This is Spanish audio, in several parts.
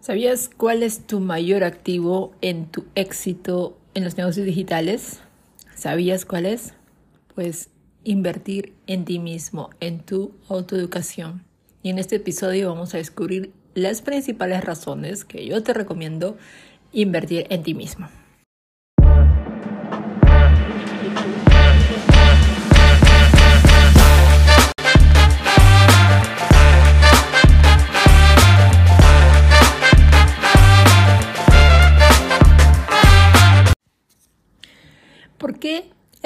¿Sabías cuál es tu mayor activo en tu éxito en los negocios digitales? ¿Sabías cuál es? Pues invertir en ti mismo, en tu autoeducación. Y en este episodio vamos a descubrir las principales razones que yo te recomiendo invertir en ti mismo.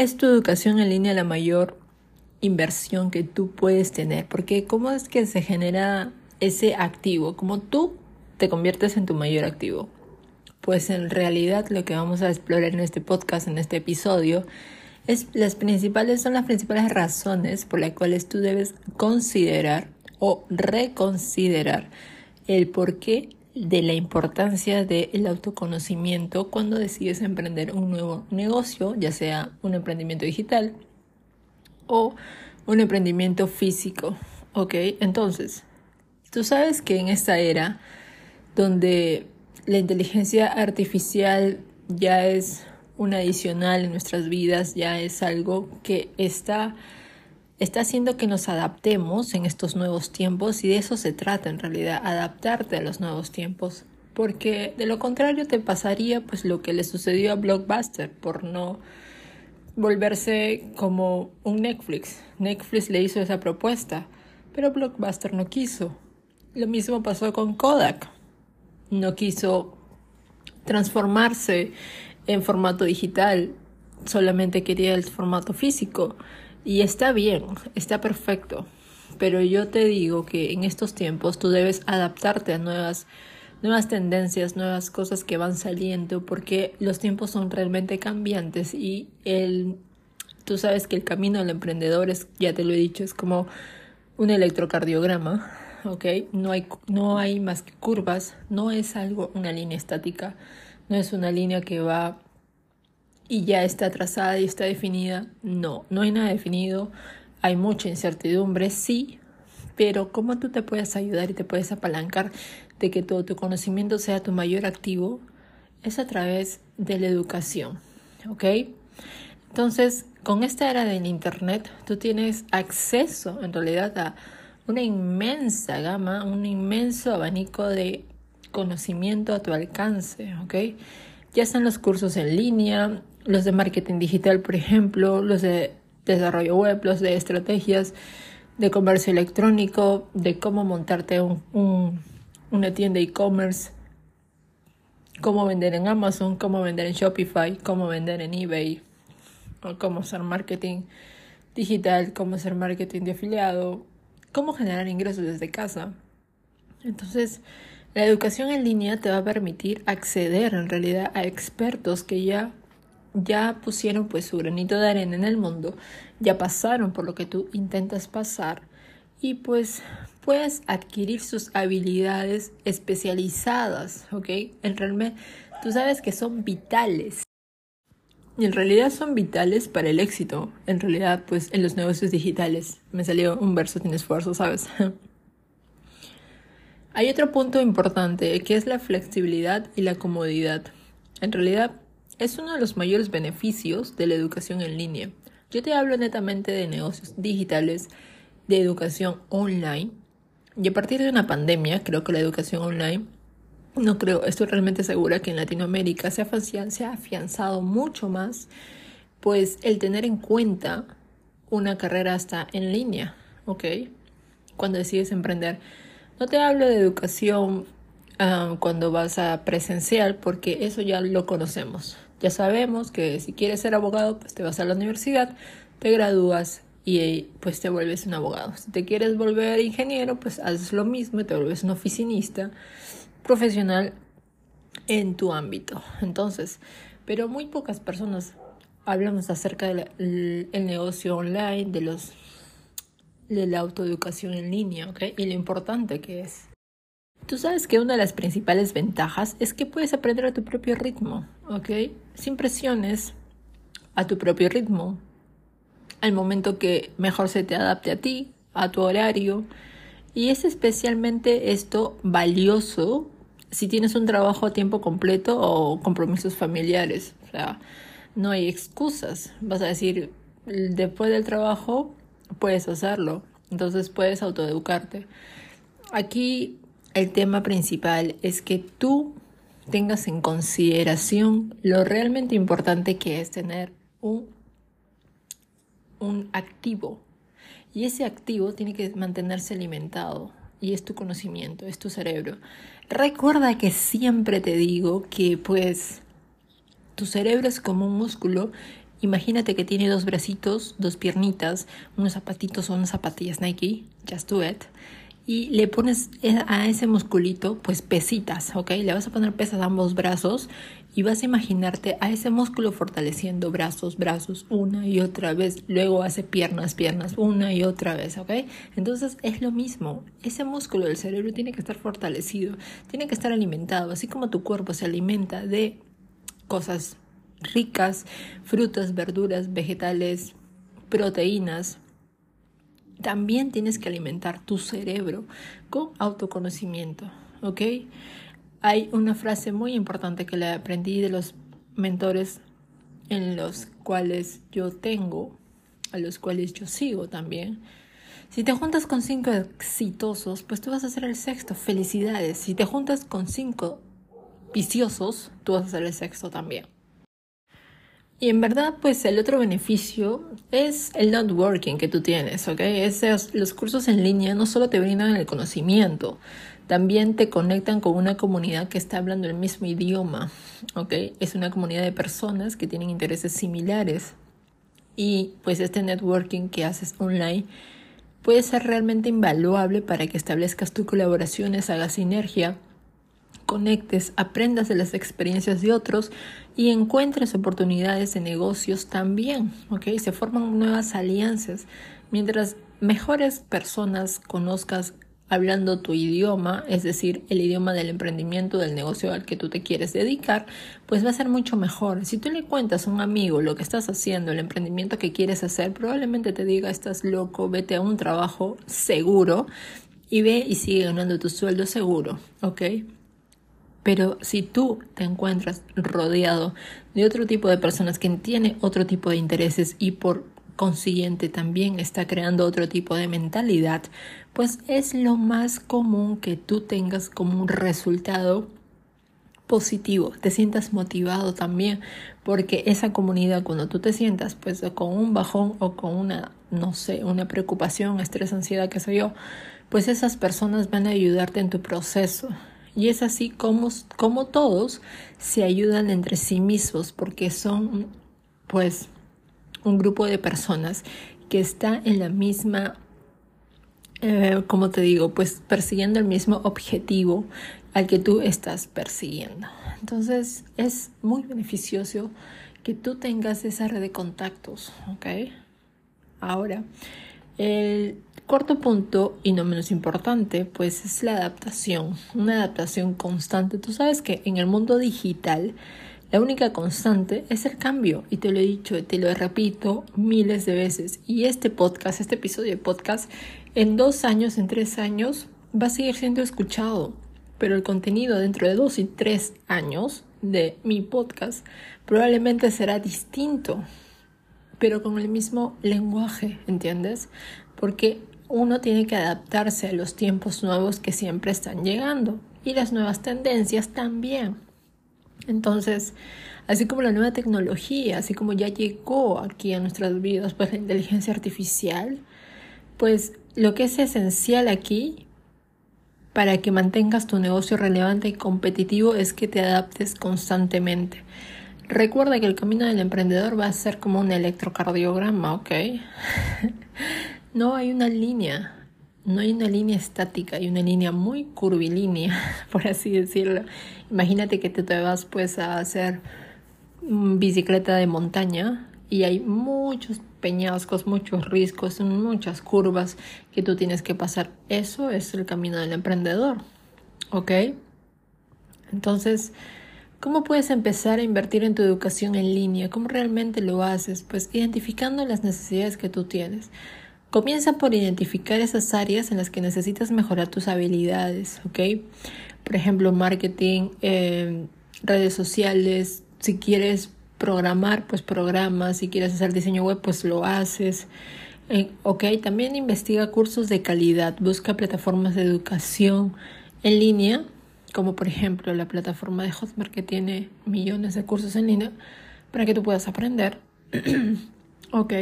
Es tu educación en línea la mayor inversión que tú puedes tener? Porque ¿cómo es que se genera ese activo? ¿Cómo tú te conviertes en tu mayor activo? Pues en realidad lo que vamos a explorar en este podcast, en este episodio, es las principales, son las principales razones por las cuales tú debes considerar o reconsiderar el por qué de la importancia del autoconocimiento cuando decides emprender un nuevo negocio, ya sea un emprendimiento digital o un emprendimiento físico. ¿Ok? Entonces, tú sabes que en esta era donde la inteligencia artificial ya es un adicional en nuestras vidas, ya es algo que está está haciendo que nos adaptemos en estos nuevos tiempos y de eso se trata en realidad, adaptarte a los nuevos tiempos, porque de lo contrario te pasaría pues lo que le sucedió a Blockbuster por no volverse como un Netflix. Netflix le hizo esa propuesta, pero Blockbuster no quiso. Lo mismo pasó con Kodak. No quiso transformarse en formato digital, solamente quería el formato físico. Y está bien, está perfecto. Pero yo te digo que en estos tiempos tú debes adaptarte a nuevas, nuevas tendencias, nuevas cosas que van saliendo, porque los tiempos son realmente cambiantes y el, tú sabes que el camino del emprendedor es, ya te lo he dicho, es como un electrocardiograma, ¿ok? No hay, no hay más que curvas, no es algo, una línea estática, no es una línea que va y ya está trazada y está definida. No, no hay nada definido. Hay mucha incertidumbre, sí, pero ¿cómo tú te puedes ayudar y te puedes apalancar de que todo tu conocimiento sea tu mayor activo? Es a través de la educación, ¿ok? Entonces, con esta era del Internet, tú tienes acceso en realidad a una inmensa gama, un inmenso abanico de conocimiento a tu alcance, ¿ok? Ya están los cursos en línea, los de marketing digital, por ejemplo, los de desarrollo web, los de estrategias de comercio electrónico, de cómo montarte un, una tienda e-commerce, cómo vender en Amazon, cómo vender en Shopify, cómo vender en eBay, o cómo hacer marketing digital, cómo hacer marketing de afiliado, cómo generar ingresos desde casa. Entonces, la educación en línea te va a permitir acceder en realidad a expertos que ya ya pusieron pues su granito de arena en el mundo, ya pasaron por lo que tú intentas pasar y pues puedes adquirir sus habilidades especializadas, ¿ok? En realidad, tú sabes que son vitales. Y en realidad son vitales para el éxito. En realidad, pues en los negocios digitales. Me salió un verso sin esfuerzo, ¿sabes? Hay otro punto importante que es la flexibilidad y la comodidad. En realidad, es uno de los mayores beneficios de la educación en línea. Yo te hablo netamente de negocios digitales, de educación online. Y a partir de una pandemia, creo que la educación online, no creo, estoy realmente segura que en Latinoamérica se ha, afianzado mucho más, pues el tener en cuenta una carrera hasta en línea, ¿ok? Cuando decides emprender. No te hablo de educación ah, cuando vas a presencial, porque eso ya lo conocemos. Ya sabemos que si quieres ser abogado, pues te vas a la universidad, te gradúas y pues te vuelves un abogado. Si te quieres volver ingeniero, pues haces lo mismo y te vuelves un oficinista profesional en tu ámbito. Entonces, pero muy pocas personas hablamos acerca del negocio online, de los de la autoeducación en línea, ¿ok? Y lo importante que es. Tú sabes que una de las principales ventajas es que puedes aprender a tu propio ritmo, ¿ok? Sin presiones, a tu propio ritmo, al momento que mejor se te adapte a ti, a tu horario. Y es especialmente esto valioso si tienes un trabajo a tiempo completo o compromisos familiares. O sea, no hay excusas. Vas a decir, después del trabajo puedes hacerlo. Entonces puedes autoeducarte. Aquí el tema principal es que tú tengas en consideración lo realmente importante que es tener un, un activo. Y ese activo tiene que mantenerse alimentado. Y es tu conocimiento, es tu cerebro. Recuerda que siempre te digo que pues tu cerebro es como un músculo. Imagínate que tiene dos bracitos, dos piernitas, unos zapatitos o unas zapatillas Nike, just do it y le pones a ese musculito pues pesitas, ¿ok? Le vas a poner pesas a ambos brazos y vas a imaginarte a ese músculo fortaleciendo brazos, brazos una y otra vez, luego hace piernas, piernas una y otra vez, ¿ok? Entonces es lo mismo, ese músculo del cerebro tiene que estar fortalecido, tiene que estar alimentado, así como tu cuerpo se alimenta de cosas ricas, frutas, verduras, vegetales, proteínas, también tienes que alimentar tu cerebro con autoconocimiento, ¿ok? Hay una frase muy importante que le aprendí de los mentores en los cuales yo tengo, a los cuales yo sigo también. Si te juntas con cinco exitosos, pues tú vas a ser el sexto. Felicidades. Si te juntas con cinco viciosos, tú vas a ser el sexto también. Y en verdad, pues el otro beneficio es el networking que tú tienes, ¿ok? Esos, los cursos en línea no solo te brindan el conocimiento, también te conectan con una comunidad que está hablando el mismo idioma, ¿ok? Es una comunidad de personas que tienen intereses similares. Y pues este networking que haces online puede ser realmente invaluable para que establezcas tus colaboraciones, hagas sinergia conectes, aprendas de las experiencias de otros y encuentres oportunidades de negocios también, ¿ok? Se forman nuevas alianzas. Mientras mejores personas conozcas hablando tu idioma, es decir, el idioma del emprendimiento, del negocio al que tú te quieres dedicar, pues va a ser mucho mejor. Si tú le cuentas a un amigo lo que estás haciendo, el emprendimiento que quieres hacer, probablemente te diga, estás loco, vete a un trabajo seguro y ve y sigue ganando tu sueldo seguro, ¿ok? Pero si tú te encuentras rodeado de otro tipo de personas que tienen otro tipo de intereses y por consiguiente también está creando otro tipo de mentalidad, pues es lo más común que tú tengas como un resultado positivo, te sientas motivado también, porque esa comunidad cuando tú te sientas pues con un bajón o con una, no sé, una preocupación, estrés, ansiedad, qué sé yo, pues esas personas van a ayudarte en tu proceso y es así como, como todos se ayudan entre sí mismos porque son pues un grupo de personas que está en la misma, eh, como te digo, pues persiguiendo el mismo objetivo al que tú estás persiguiendo. Entonces es muy beneficioso que tú tengas esa red de contactos, ¿ok? Ahora, el Cuarto punto, y no menos importante, pues es la adaptación, una adaptación constante. Tú sabes que en el mundo digital la única constante es el cambio, y te lo he dicho, te lo repito miles de veces. Y este podcast, este episodio de podcast, en dos años, en tres años, va a seguir siendo escuchado, pero el contenido dentro de dos y tres años de mi podcast probablemente será distinto, pero con el mismo lenguaje, ¿entiendes? Porque uno tiene que adaptarse a los tiempos nuevos que siempre están llegando y las nuevas tendencias también. Entonces, así como la nueva tecnología, así como ya llegó aquí a nuestras vidas, pues la inteligencia artificial, pues lo que es esencial aquí para que mantengas tu negocio relevante y competitivo es que te adaptes constantemente. Recuerda que el camino del emprendedor va a ser como un electrocardiograma, ¿ok? No hay una línea, no hay una línea estática, hay una línea muy curvilínea, por así decirlo. Imagínate que te, te vas pues a hacer bicicleta de montaña y hay muchos peñascos, muchos riscos, muchas curvas que tú tienes que pasar. Eso es el camino del emprendedor, ¿ok? Entonces, ¿cómo puedes empezar a invertir en tu educación en línea? ¿Cómo realmente lo haces? Pues identificando las necesidades que tú tienes. Comienza por identificar esas áreas en las que necesitas mejorar tus habilidades, ¿ok? por ejemplo, marketing, eh, redes sociales. Si quieres programar, pues programas. Si quieres hacer diseño web, pues lo haces. Eh, ok, también investiga cursos de calidad. Busca plataformas de educación en línea, como por ejemplo la plataforma de Hotmart que tiene millones de cursos en línea para que tú puedas aprender. ok.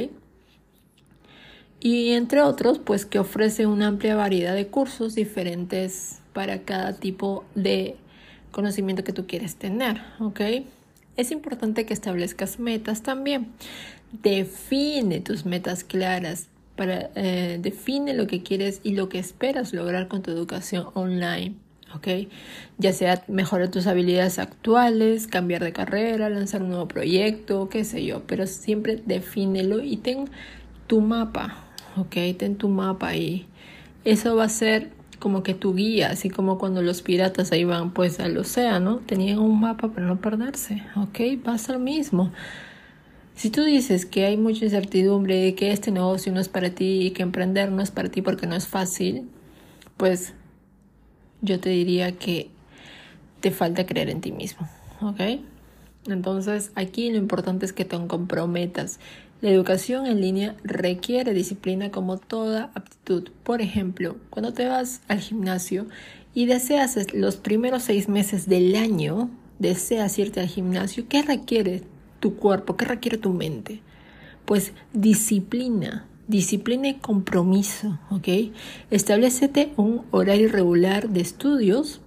Y entre otros, pues que ofrece una amplia variedad de cursos diferentes para cada tipo de conocimiento que tú quieres tener, ¿ok? Es importante que establezcas metas también. Define tus metas claras, para, eh, define lo que quieres y lo que esperas lograr con tu educación online. ¿ok? Ya sea mejorar tus habilidades actuales, cambiar de carrera, lanzar un nuevo proyecto, qué sé yo, pero siempre defínelo y ten tu mapa, ¿ok? Ten tu mapa ahí. Eso va a ser como que tu guía, así como cuando los piratas iban pues al océano, tenían un mapa para no perderse, ¿ok? Va a mismo. Si tú dices que hay mucha incertidumbre, que este negocio no es para ti, que emprender no es para ti porque no es fácil, pues yo te diría que te falta creer en ti mismo, ¿ok? Entonces aquí lo importante es que te comprometas la educación en línea requiere disciplina como toda aptitud. Por ejemplo, cuando te vas al gimnasio y deseas los primeros seis meses del año, deseas irte al gimnasio, ¿qué requiere tu cuerpo? ¿Qué requiere tu mente? Pues disciplina, disciplina y compromiso, ¿ok? Establecete un horario regular de estudios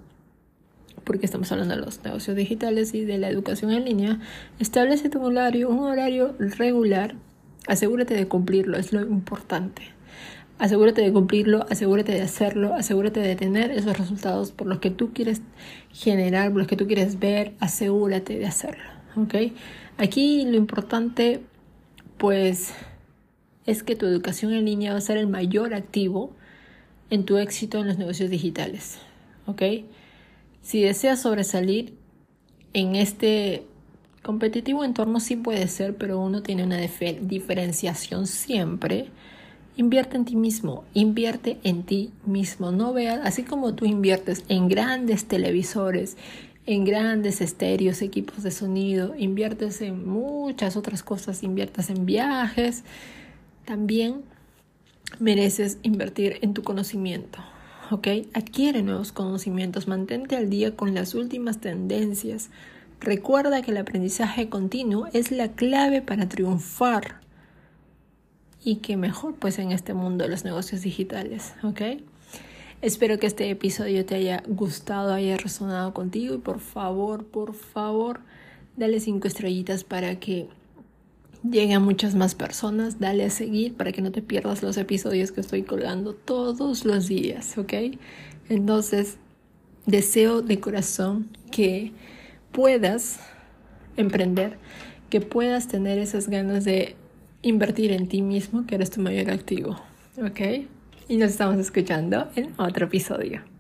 porque estamos hablando de los negocios digitales y de la educación en línea, establece un horario, un horario regular, asegúrate de cumplirlo, es lo importante. Asegúrate de cumplirlo, asegúrate de hacerlo, asegúrate de tener esos resultados por los que tú quieres generar, por los que tú quieres ver, asegúrate de hacerlo, ¿ok? Aquí lo importante, pues, es que tu educación en línea va a ser el mayor activo en tu éxito en los negocios digitales, ¿ok? Si deseas sobresalir en este competitivo entorno, sí puede ser, pero uno tiene una diferenciación siempre. Invierte en ti mismo, invierte en ti mismo. No veas, así como tú inviertes en grandes televisores, en grandes estéreos, equipos de sonido, inviertes en muchas otras cosas, inviertes en viajes, también mereces invertir en tu conocimiento. ¿Ok? Adquiere nuevos conocimientos, mantente al día con las últimas tendencias. Recuerda que el aprendizaje continuo es la clave para triunfar. Y que mejor pues en este mundo de los negocios digitales, ¿ok? Espero que este episodio te haya gustado, haya resonado contigo y por favor, por favor, dale cinco estrellitas para que llegue a muchas más personas. Dale a seguir para que no te pierdas los episodios que estoy colgando todos los días, ¿ok? Entonces, deseo de corazón que puedas emprender, que puedas tener esas ganas de invertir en ti mismo, que eres tu mayor activo, ¿ok? Y nos estamos escuchando en otro episodio.